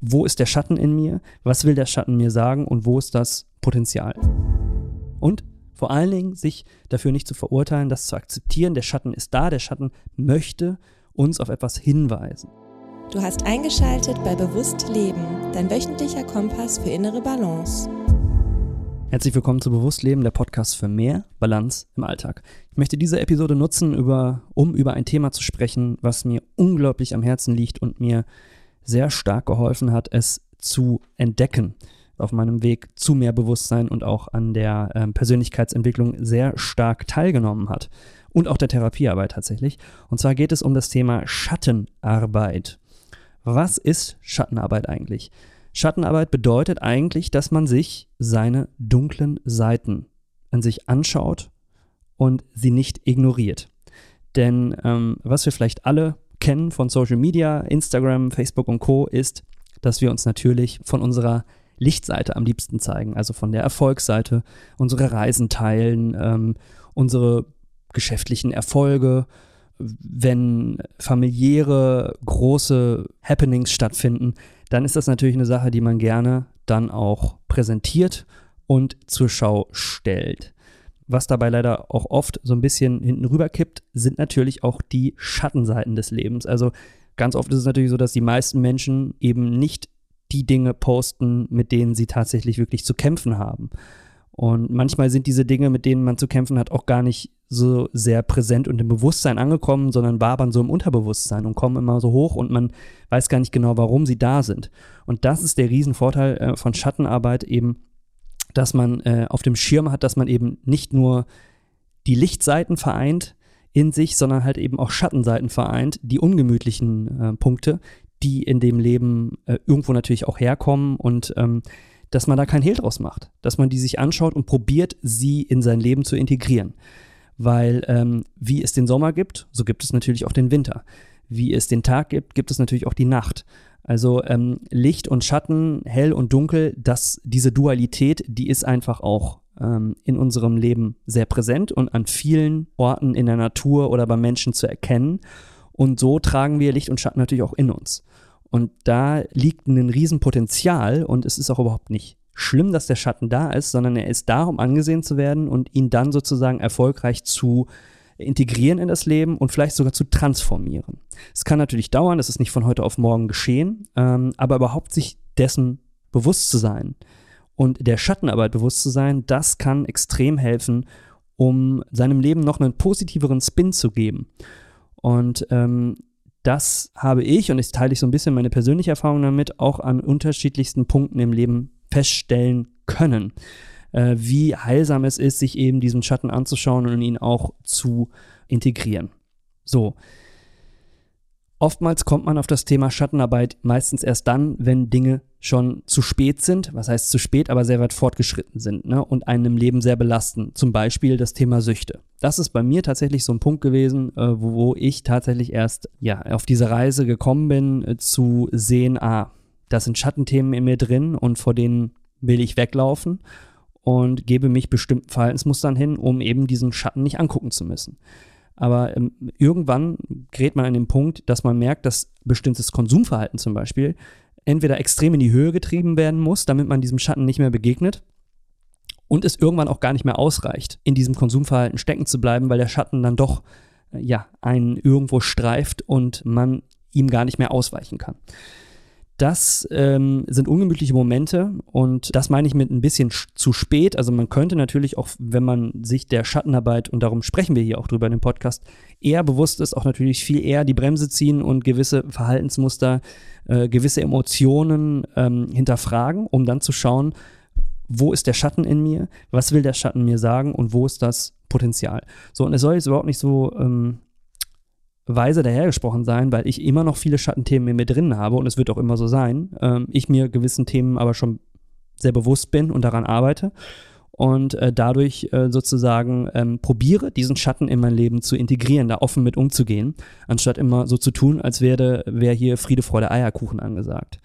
wo ist der Schatten in mir, was will der Schatten mir sagen und wo ist das Potenzial. Und vor allen Dingen sich dafür nicht zu verurteilen, das zu akzeptieren, der Schatten ist da, der Schatten möchte uns auf etwas hinweisen. Du hast eingeschaltet bei Bewusst Leben, dein wöchentlicher Kompass für innere Balance. Herzlich willkommen zu Bewusstleben, der Podcast für mehr Balance im Alltag. Ich möchte diese Episode nutzen, über, um über ein Thema zu sprechen, was mir unglaublich am Herzen liegt und mir sehr stark geholfen hat, es zu entdecken auf meinem Weg zu mehr Bewusstsein und auch an der äh, Persönlichkeitsentwicklung sehr stark teilgenommen hat. Und auch der Therapiearbeit tatsächlich. Und zwar geht es um das Thema Schattenarbeit. Was ist Schattenarbeit eigentlich? Schattenarbeit bedeutet eigentlich, dass man sich seine dunklen Seiten an sich anschaut und sie nicht ignoriert. Denn ähm, was wir vielleicht alle kennen von Social Media, Instagram, Facebook und Co., ist, dass wir uns natürlich von unserer Lichtseite am liebsten zeigen, also von der Erfolgsseite, unsere Reisen teilen, ähm, unsere geschäftlichen Erfolge, wenn familiäre große Happenings stattfinden, dann ist das natürlich eine Sache, die man gerne dann auch präsentiert und zur Schau stellt. Was dabei leider auch oft so ein bisschen hinten rüberkippt, sind natürlich auch die Schattenseiten des Lebens. Also ganz oft ist es natürlich so, dass die meisten Menschen eben nicht die Dinge posten, mit denen sie tatsächlich wirklich zu kämpfen haben. Und manchmal sind diese Dinge, mit denen man zu kämpfen hat, auch gar nicht so sehr präsent und im Bewusstsein angekommen, sondern wabern so im Unterbewusstsein und kommen immer so hoch und man weiß gar nicht genau, warum sie da sind. Und das ist der Riesenvorteil äh, von Schattenarbeit eben, dass man äh, auf dem Schirm hat, dass man eben nicht nur die Lichtseiten vereint in sich, sondern halt eben auch Schattenseiten vereint, die ungemütlichen äh, Punkte, die in dem Leben äh, irgendwo natürlich auch herkommen und ähm, dass man da kein Hehl draus macht, dass man die sich anschaut und probiert, sie in sein Leben zu integrieren. Weil ähm, wie es den Sommer gibt, so gibt es natürlich auch den Winter. Wie es den Tag gibt, gibt es natürlich auch die Nacht. Also ähm, Licht und Schatten, hell und dunkel, das, diese Dualität, die ist einfach auch ähm, in unserem Leben sehr präsent und an vielen Orten in der Natur oder bei Menschen zu erkennen. Und so tragen wir Licht und Schatten natürlich auch in uns. Und da liegt ein Riesenpotenzial und es ist auch überhaupt nicht schlimm, dass der Schatten da ist, sondern er ist da, um angesehen zu werden und ihn dann sozusagen erfolgreich zu integrieren in das Leben und vielleicht sogar zu transformieren. Es kann natürlich dauern, das ist nicht von heute auf morgen geschehen, ähm, aber überhaupt sich dessen bewusst zu sein und der Schattenarbeit bewusst zu sein, das kann extrem helfen, um seinem Leben noch einen positiveren Spin zu geben. Und ähm, das habe ich, und ich teile ich so ein bisschen meine persönliche Erfahrung damit, auch an unterschiedlichsten Punkten im Leben feststellen können. Äh, wie heilsam es ist, sich eben diesen Schatten anzuschauen und ihn auch zu integrieren. So, Oftmals kommt man auf das Thema Schattenarbeit meistens erst dann, wenn Dinge schon zu spät sind, was heißt zu spät, aber sehr weit fortgeschritten sind ne, und einen im Leben sehr belasten. Zum Beispiel das Thema Süchte. Das ist bei mir tatsächlich so ein Punkt gewesen, äh, wo, wo, ich tatsächlich erst ja, auf diese Reise gekommen bin, äh, zu sehen, ah, das sind Schattenthemen in mir drin und vor denen will ich weglaufen und gebe mich bestimmten Verhaltensmustern hin, um eben diesen Schatten nicht angucken zu müssen. Aber ähm, irgendwann gerät man an den Punkt, dass man merkt, dass bestimmtes Konsumverhalten zum Beispiel entweder extrem in die Höhe getrieben werden muss, damit man diesem Schatten nicht mehr begegnet, und es irgendwann auch gar nicht mehr ausreicht, in diesem Konsumverhalten stecken zu bleiben, weil der Schatten dann doch äh, ja einen irgendwo streift und man ihm gar nicht mehr ausweichen kann. Das ähm, sind ungemütliche Momente und das meine ich mit ein bisschen zu spät. Also man könnte natürlich auch, wenn man sich der Schattenarbeit, und darum sprechen wir hier auch drüber in dem Podcast, eher bewusst ist, auch natürlich viel eher die Bremse ziehen und gewisse Verhaltensmuster, äh, gewisse Emotionen ähm, hinterfragen, um dann zu schauen, wo ist der Schatten in mir, was will der Schatten mir sagen und wo ist das Potenzial. So, und es soll jetzt überhaupt nicht so ähm, weise dahergesprochen sein, weil ich immer noch viele Schattenthemen in mir drin habe und es wird auch immer so sein. Ähm, ich mir gewissen Themen aber schon sehr bewusst bin und daran arbeite und äh, dadurch äh, sozusagen ähm, probiere, diesen Schatten in mein Leben zu integrieren, da offen mit umzugehen, anstatt immer so zu tun, als wäre wär hier Friede, Freude, Eierkuchen angesagt.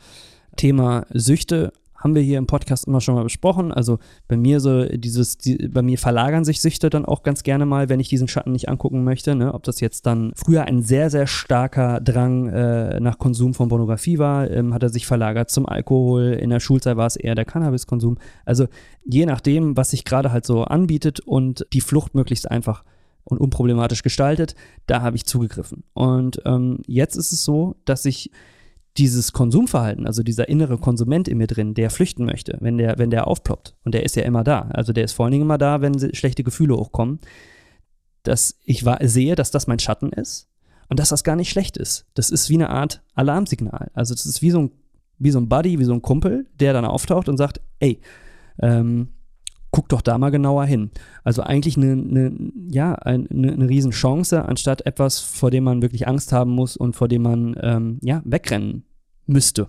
Thema Süchte haben wir hier im Podcast immer schon mal besprochen. Also bei mir so dieses, die, bei mir verlagern sich Süchte dann auch ganz gerne mal, wenn ich diesen Schatten nicht angucken möchte. Ne? Ob das jetzt dann früher ein sehr, sehr starker Drang äh, nach Konsum von Pornografie war, ähm, hat er sich verlagert zum Alkohol. In der Schulzeit war es eher der Cannabiskonsum. Also je nachdem, was sich gerade halt so anbietet und die Flucht möglichst einfach und unproblematisch gestaltet, da habe ich zugegriffen. Und ähm, jetzt ist es so, dass ich dieses Konsumverhalten, also dieser innere Konsument in mir drin, der flüchten möchte, wenn der, wenn der aufploppt, und der ist ja immer da, also der ist vor allen Dingen immer da, wenn schlechte Gefühle hochkommen, dass ich sehe, dass das mein Schatten ist und dass das gar nicht schlecht ist. Das ist wie eine Art Alarmsignal. Also das ist wie so ein, wie so ein Buddy, wie so ein Kumpel, der dann auftaucht und sagt, ey, ähm, guck doch da mal genauer hin. Also eigentlich eine, eine ja, eine, eine Riesenchance, anstatt etwas, vor dem man wirklich Angst haben muss und vor dem man ähm, ja, wegrennen müsste.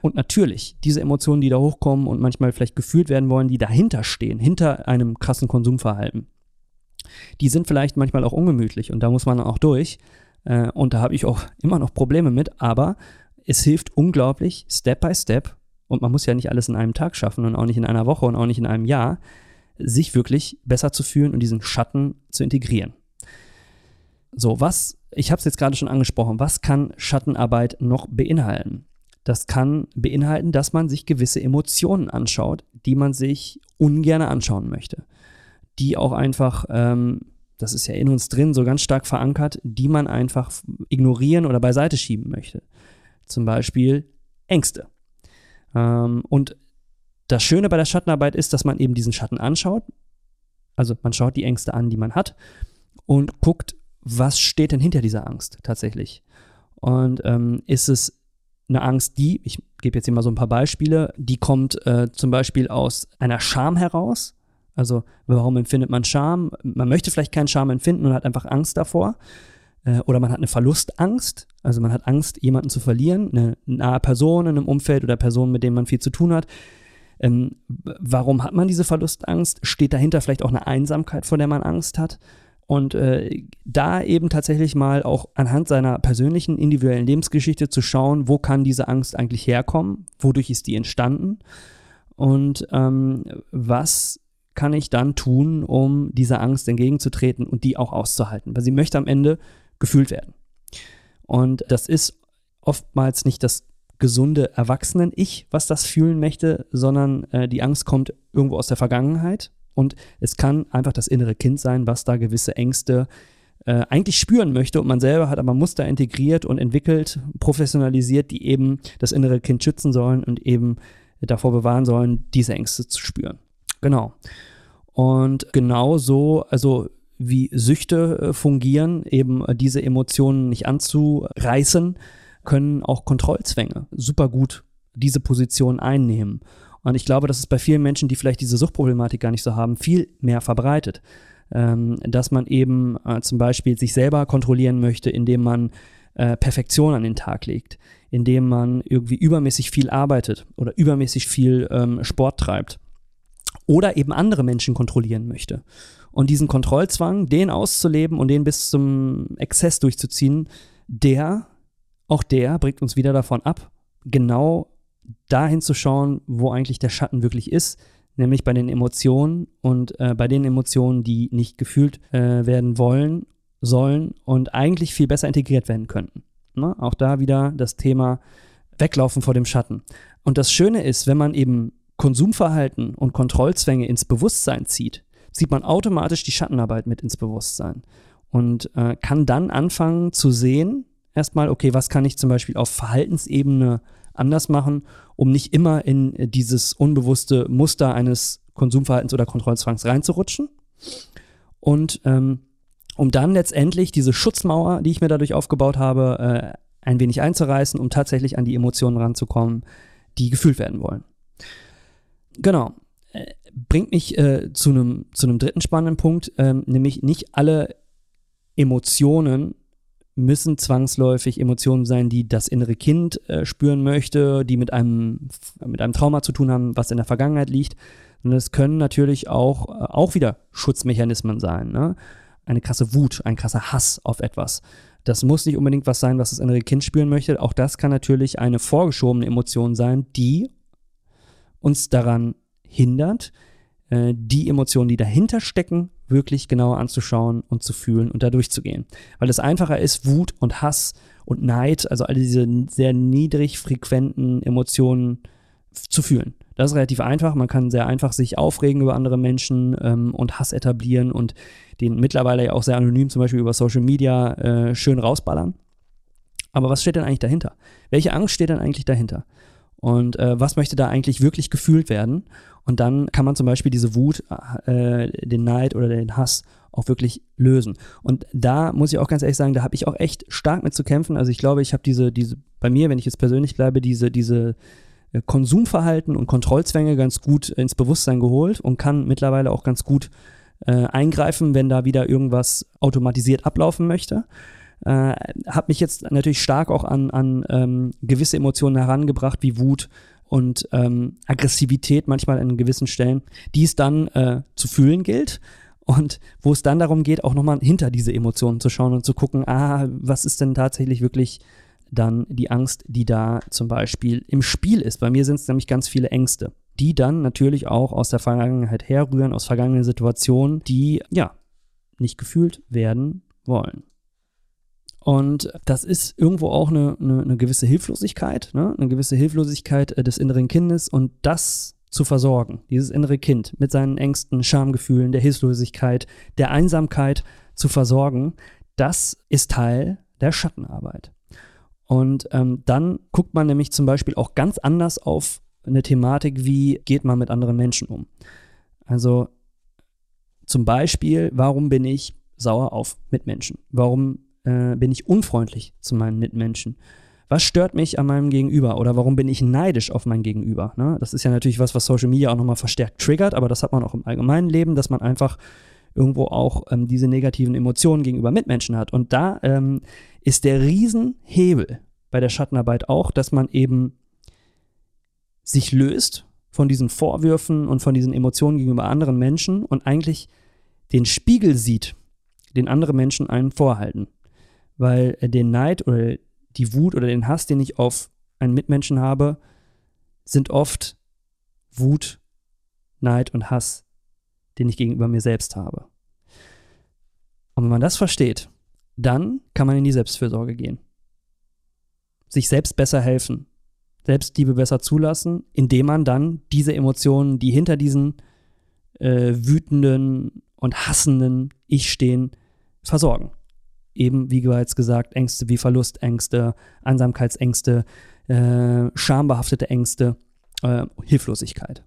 Und natürlich, diese Emotionen, die da hochkommen und manchmal vielleicht gefühlt werden wollen, die dahinter stehen, hinter einem krassen Konsumverhalten, die sind vielleicht manchmal auch ungemütlich und da muss man auch durch. Äh, und da habe ich auch immer noch Probleme mit, aber es hilft unglaublich, Step by Step, und man muss ja nicht alles in einem Tag schaffen und auch nicht in einer Woche und auch nicht in einem Jahr, sich wirklich besser zu fühlen und diesen Schatten zu integrieren. So, was, ich habe es jetzt gerade schon angesprochen, was kann Schattenarbeit noch beinhalten? Das kann beinhalten, dass man sich gewisse Emotionen anschaut, die man sich ungern anschauen möchte. Die auch einfach, ähm, das ist ja in uns drin so ganz stark verankert, die man einfach ignorieren oder beiseite schieben möchte. Zum Beispiel Ängste. Ähm, und das Schöne bei der Schattenarbeit ist, dass man eben diesen Schatten anschaut. Also man schaut die Ängste an, die man hat und guckt, was steht denn hinter dieser Angst tatsächlich. Und ähm, ist es eine Angst, die, ich gebe jetzt hier mal so ein paar Beispiele, die kommt äh, zum Beispiel aus einer Scham heraus. Also warum empfindet man Scham? Man möchte vielleicht keinen Scham empfinden und hat einfach Angst davor. Äh, oder man hat eine Verlustangst, also man hat Angst, jemanden zu verlieren, eine nahe Person in einem Umfeld oder Personen, mit denen man viel zu tun hat. Ähm, warum hat man diese Verlustangst? Steht dahinter vielleicht auch eine Einsamkeit, vor der man Angst hat? Und äh, da eben tatsächlich mal auch anhand seiner persönlichen, individuellen Lebensgeschichte zu schauen, wo kann diese Angst eigentlich herkommen, wodurch ist die entstanden und ähm, was kann ich dann tun, um dieser Angst entgegenzutreten und die auch auszuhalten. Weil sie möchte am Ende gefühlt werden. Und das ist oftmals nicht das gesunde Erwachsenen-Ich, was das fühlen möchte, sondern äh, die Angst kommt irgendwo aus der Vergangenheit und es kann einfach das innere Kind sein, was da gewisse Ängste äh, eigentlich spüren möchte und man selber hat aber Muster integriert und entwickelt, professionalisiert, die eben das innere Kind schützen sollen und eben davor bewahren sollen, diese Ängste zu spüren. Genau. Und genau so, also wie Süchte äh, fungieren, eben äh, diese Emotionen nicht anzureißen, können auch Kontrollzwänge super gut diese Position einnehmen. Und ich glaube, dass es bei vielen Menschen, die vielleicht diese Suchtproblematik gar nicht so haben, viel mehr verbreitet. Ähm, dass man eben äh, zum Beispiel sich selber kontrollieren möchte, indem man Perfektion an den Tag legt, indem man irgendwie übermäßig viel arbeitet oder übermäßig viel ähm, Sport treibt oder eben andere Menschen kontrollieren möchte. Und diesen Kontrollzwang, den auszuleben und den bis zum Exzess durchzuziehen, der, auch der bringt uns wieder davon ab, genau dahin zu schauen, wo eigentlich der Schatten wirklich ist, nämlich bei den Emotionen und äh, bei den Emotionen, die nicht gefühlt äh, werden wollen, sollen und eigentlich viel besser integriert werden könnten. Ne? Auch da wieder das Thema Weglaufen vor dem Schatten. Und das Schöne ist, wenn man eben Konsumverhalten und Kontrollzwänge ins Bewusstsein zieht, zieht man automatisch die Schattenarbeit mit ins Bewusstsein und äh, kann dann anfangen zu sehen, erstmal, okay, was kann ich zum Beispiel auf Verhaltensebene anders machen, um nicht immer in dieses unbewusste Muster eines Konsumverhaltens oder Kontrollzwangs reinzurutschen. Und ähm, um dann letztendlich diese Schutzmauer, die ich mir dadurch aufgebaut habe, äh, ein wenig einzureißen, um tatsächlich an die Emotionen ranzukommen, die gefühlt werden wollen. Genau. Bringt mich äh, zu einem zu dritten spannenden Punkt, ähm, nämlich nicht alle Emotionen müssen zwangsläufig Emotionen sein, die das innere Kind äh, spüren möchte, die mit einem mit einem Trauma zu tun haben, was in der Vergangenheit liegt. Und es können natürlich auch äh, auch wieder Schutzmechanismen sein. Ne? Eine krasse Wut, ein krasser Hass auf etwas. Das muss nicht unbedingt was sein, was das innere Kind spüren möchte. Auch das kann natürlich eine vorgeschobene Emotion sein, die uns daran hindert, äh, die Emotionen, die dahinter stecken, wirklich genauer anzuschauen und zu fühlen und da durchzugehen. Weil es einfacher ist, Wut und Hass und Neid, also all diese sehr niedrig frequenten Emotionen zu fühlen. Das ist relativ einfach. Man kann sehr einfach sich aufregen über andere Menschen ähm, und Hass etablieren und den mittlerweile ja auch sehr anonym zum Beispiel über Social Media äh, schön rausballern. Aber was steht denn eigentlich dahinter? Welche Angst steht denn eigentlich dahinter? Und äh, was möchte da eigentlich wirklich gefühlt werden? Und dann kann man zum Beispiel diese Wut, äh, den Neid oder den Hass auch wirklich lösen. Und da muss ich auch ganz ehrlich sagen, da habe ich auch echt stark mit zu kämpfen. Also ich glaube, ich habe diese, diese, bei mir, wenn ich jetzt persönlich bleibe, diese, diese äh, Konsumverhalten und Kontrollzwänge ganz gut ins Bewusstsein geholt und kann mittlerweile auch ganz gut äh, eingreifen, wenn da wieder irgendwas automatisiert ablaufen möchte. Äh, habe mich jetzt natürlich stark auch an, an ähm, gewisse Emotionen herangebracht, wie Wut und ähm, Aggressivität manchmal an gewissen Stellen, die es dann äh, zu fühlen gilt und wo es dann darum geht, auch nochmal hinter diese Emotionen zu schauen und zu gucken, ah, was ist denn tatsächlich wirklich dann die Angst, die da zum Beispiel im Spiel ist. Bei mir sind es nämlich ganz viele Ängste, die dann natürlich auch aus der Vergangenheit herrühren, aus vergangenen Situationen, die ja nicht gefühlt werden wollen. Und das ist irgendwo auch eine, eine, eine gewisse Hilflosigkeit, ne? eine gewisse Hilflosigkeit äh, des inneren Kindes und das zu versorgen, dieses innere Kind mit seinen Ängsten, Schamgefühlen, der Hilflosigkeit, der Einsamkeit zu versorgen, das ist Teil der Schattenarbeit. Und ähm, dann guckt man nämlich zum Beispiel auch ganz anders auf eine Thematik, wie geht man mit anderen Menschen um. Also zum Beispiel, warum bin ich sauer auf Mitmenschen? Warum äh, bin ich unfreundlich zu meinen Mitmenschen? Was stört mich an meinem Gegenüber oder warum bin ich neidisch auf mein Gegenüber? Ne? Das ist ja natürlich was, was Social Media auch nochmal verstärkt triggert, aber das hat man auch im allgemeinen Leben, dass man einfach irgendwo auch ähm, diese negativen Emotionen gegenüber Mitmenschen hat. Und da ähm, ist der Riesenhebel bei der Schattenarbeit auch, dass man eben sich löst von diesen Vorwürfen und von diesen Emotionen gegenüber anderen Menschen und eigentlich den Spiegel sieht, den andere Menschen einen vorhalten weil äh, den Neid oder die Wut oder den Hass, den ich auf einen Mitmenschen habe, sind oft Wut, Neid und Hass, den ich gegenüber mir selbst habe. Und wenn man das versteht, dann kann man in die Selbstfürsorge gehen. Sich selbst besser helfen, Selbstliebe besser zulassen, indem man dann diese Emotionen, die hinter diesen äh, wütenden und hassenden Ich stehen, versorgen eben, wie bereits gesagt, Ängste wie Verlustängste, Einsamkeitsängste, äh, schambehaftete Ängste, äh, Hilflosigkeit.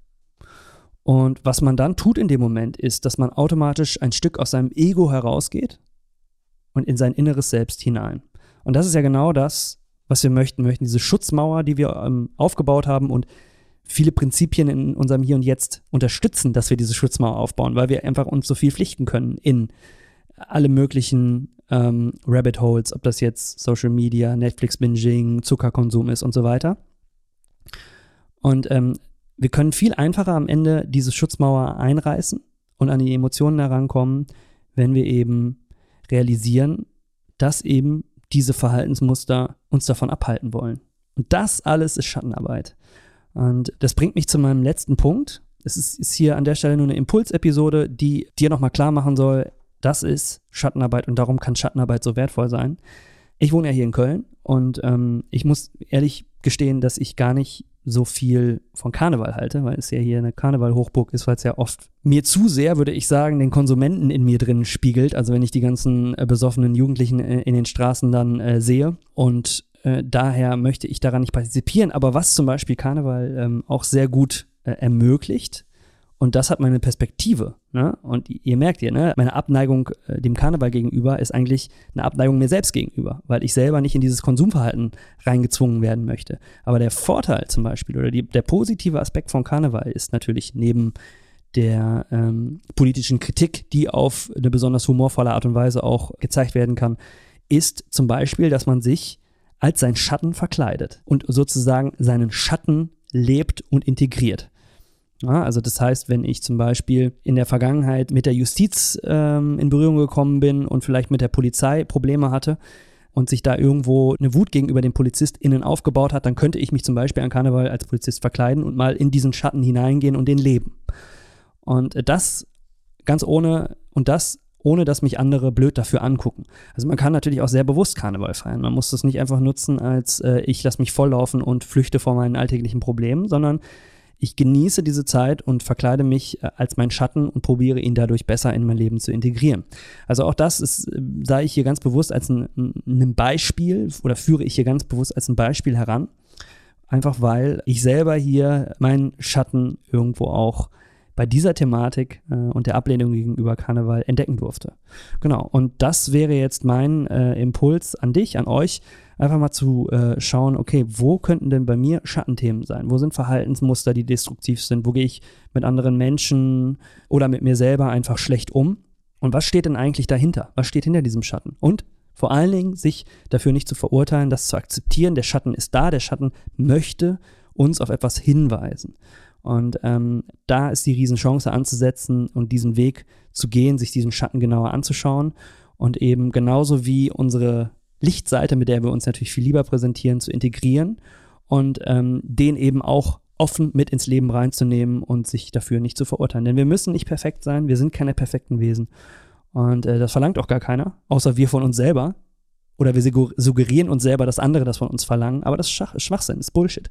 Und was man dann tut in dem Moment, ist, dass man automatisch ein Stück aus seinem Ego herausgeht und in sein inneres Selbst hinein. Und das ist ja genau das, was wir möchten. Wir möchten diese Schutzmauer, die wir ähm, aufgebaut haben und viele Prinzipien in unserem Hier und Jetzt unterstützen, dass wir diese Schutzmauer aufbauen, weil wir einfach uns so viel pflichten können in alle möglichen ähm, Rabbit Holes, ob das jetzt Social Media, Netflix-Binging, Zuckerkonsum ist und so weiter. Und ähm, wir können viel einfacher am Ende diese Schutzmauer einreißen und an die Emotionen herankommen, wenn wir eben realisieren, dass eben diese Verhaltensmuster uns davon abhalten wollen. Und das alles ist Schattenarbeit. Und das bringt mich zu meinem letzten Punkt. Es ist, ist hier an der Stelle nur eine Impulsepisode, die dir nochmal klar machen soll, das ist Schattenarbeit und darum kann Schattenarbeit so wertvoll sein. Ich wohne ja hier in Köln und ähm, ich muss ehrlich gestehen, dass ich gar nicht so viel von Karneval halte, weil es ja hier eine Karneval-Hochburg ist, weil es ja oft mir zu sehr, würde ich sagen, den Konsumenten in mir drin spiegelt. Also wenn ich die ganzen äh, besoffenen Jugendlichen äh, in den Straßen dann äh, sehe und äh, daher möchte ich daran nicht partizipieren. Aber was zum Beispiel Karneval ähm, auch sehr gut äh, ermöglicht, und das hat meine Perspektive. Ne? Und ihr merkt ihr, ne? meine Abneigung äh, dem Karneval gegenüber ist eigentlich eine Abneigung mir selbst gegenüber, weil ich selber nicht in dieses Konsumverhalten reingezwungen werden möchte. Aber der Vorteil zum Beispiel oder die, der positive Aspekt von Karneval ist natürlich neben der ähm, politischen Kritik, die auf eine besonders humorvolle Art und Weise auch gezeigt werden kann, ist zum Beispiel, dass man sich als sein Schatten verkleidet und sozusagen seinen Schatten lebt und integriert. Ja, also das heißt, wenn ich zum Beispiel in der Vergangenheit mit der Justiz ähm, in Berührung gekommen bin und vielleicht mit der Polizei Probleme hatte, und sich da irgendwo eine Wut gegenüber den PolizistInnen aufgebaut hat, dann könnte ich mich zum Beispiel an Karneval als Polizist verkleiden und mal in diesen Schatten hineingehen und den leben. Und das ganz ohne, und das ohne dass mich andere blöd dafür angucken. Also man kann natürlich auch sehr bewusst Karneval feiern. Man muss das nicht einfach nutzen als äh, ich lasse mich volllaufen und flüchte vor meinen alltäglichen Problemen, sondern ich genieße diese Zeit und verkleide mich äh, als mein Schatten und probiere ihn dadurch besser in mein Leben zu integrieren. Also auch das ist, äh, sah ich hier ganz bewusst als ein, ein Beispiel oder führe ich hier ganz bewusst als ein Beispiel heran. Einfach weil ich selber hier meinen Schatten irgendwo auch bei dieser Thematik äh, und der Ablehnung gegenüber Karneval entdecken durfte. Genau, und das wäre jetzt mein äh, Impuls an dich, an euch, einfach mal zu äh, schauen, okay, wo könnten denn bei mir Schattenthemen sein? Wo sind Verhaltensmuster, die destruktiv sind? Wo gehe ich mit anderen Menschen oder mit mir selber einfach schlecht um? Und was steht denn eigentlich dahinter? Was steht hinter diesem Schatten? Und vor allen Dingen sich dafür nicht zu verurteilen, das zu akzeptieren. Der Schatten ist da, der Schatten möchte uns auf etwas hinweisen. Und ähm, da ist die Riesenchance anzusetzen und diesen Weg zu gehen, sich diesen Schatten genauer anzuschauen und eben genauso wie unsere Lichtseite, mit der wir uns natürlich viel lieber präsentieren, zu integrieren und ähm, den eben auch offen mit ins Leben reinzunehmen und sich dafür nicht zu verurteilen. Denn wir müssen nicht perfekt sein, wir sind keine perfekten Wesen. Und äh, das verlangt auch gar keiner, außer wir von uns selber. Oder wir suggerieren uns selber, dass andere das von uns verlangen, aber das ist Schwachsinn, das ist Bullshit.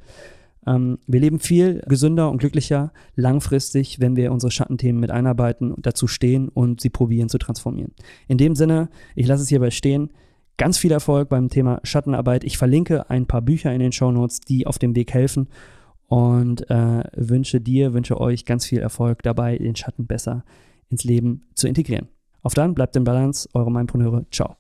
Ähm, wir leben viel gesünder und glücklicher langfristig, wenn wir unsere Schattenthemen mit einarbeiten dazu stehen und sie probieren zu transformieren. In dem Sinne, ich lasse es hierbei stehen. Ganz viel Erfolg beim Thema Schattenarbeit. Ich verlinke ein paar Bücher in den Show Notes, die auf dem Weg helfen und äh, wünsche dir, wünsche euch ganz viel Erfolg dabei, den Schatten besser ins Leben zu integrieren. Auf dann, bleibt in Balance, eure Mindpreneure. Ciao.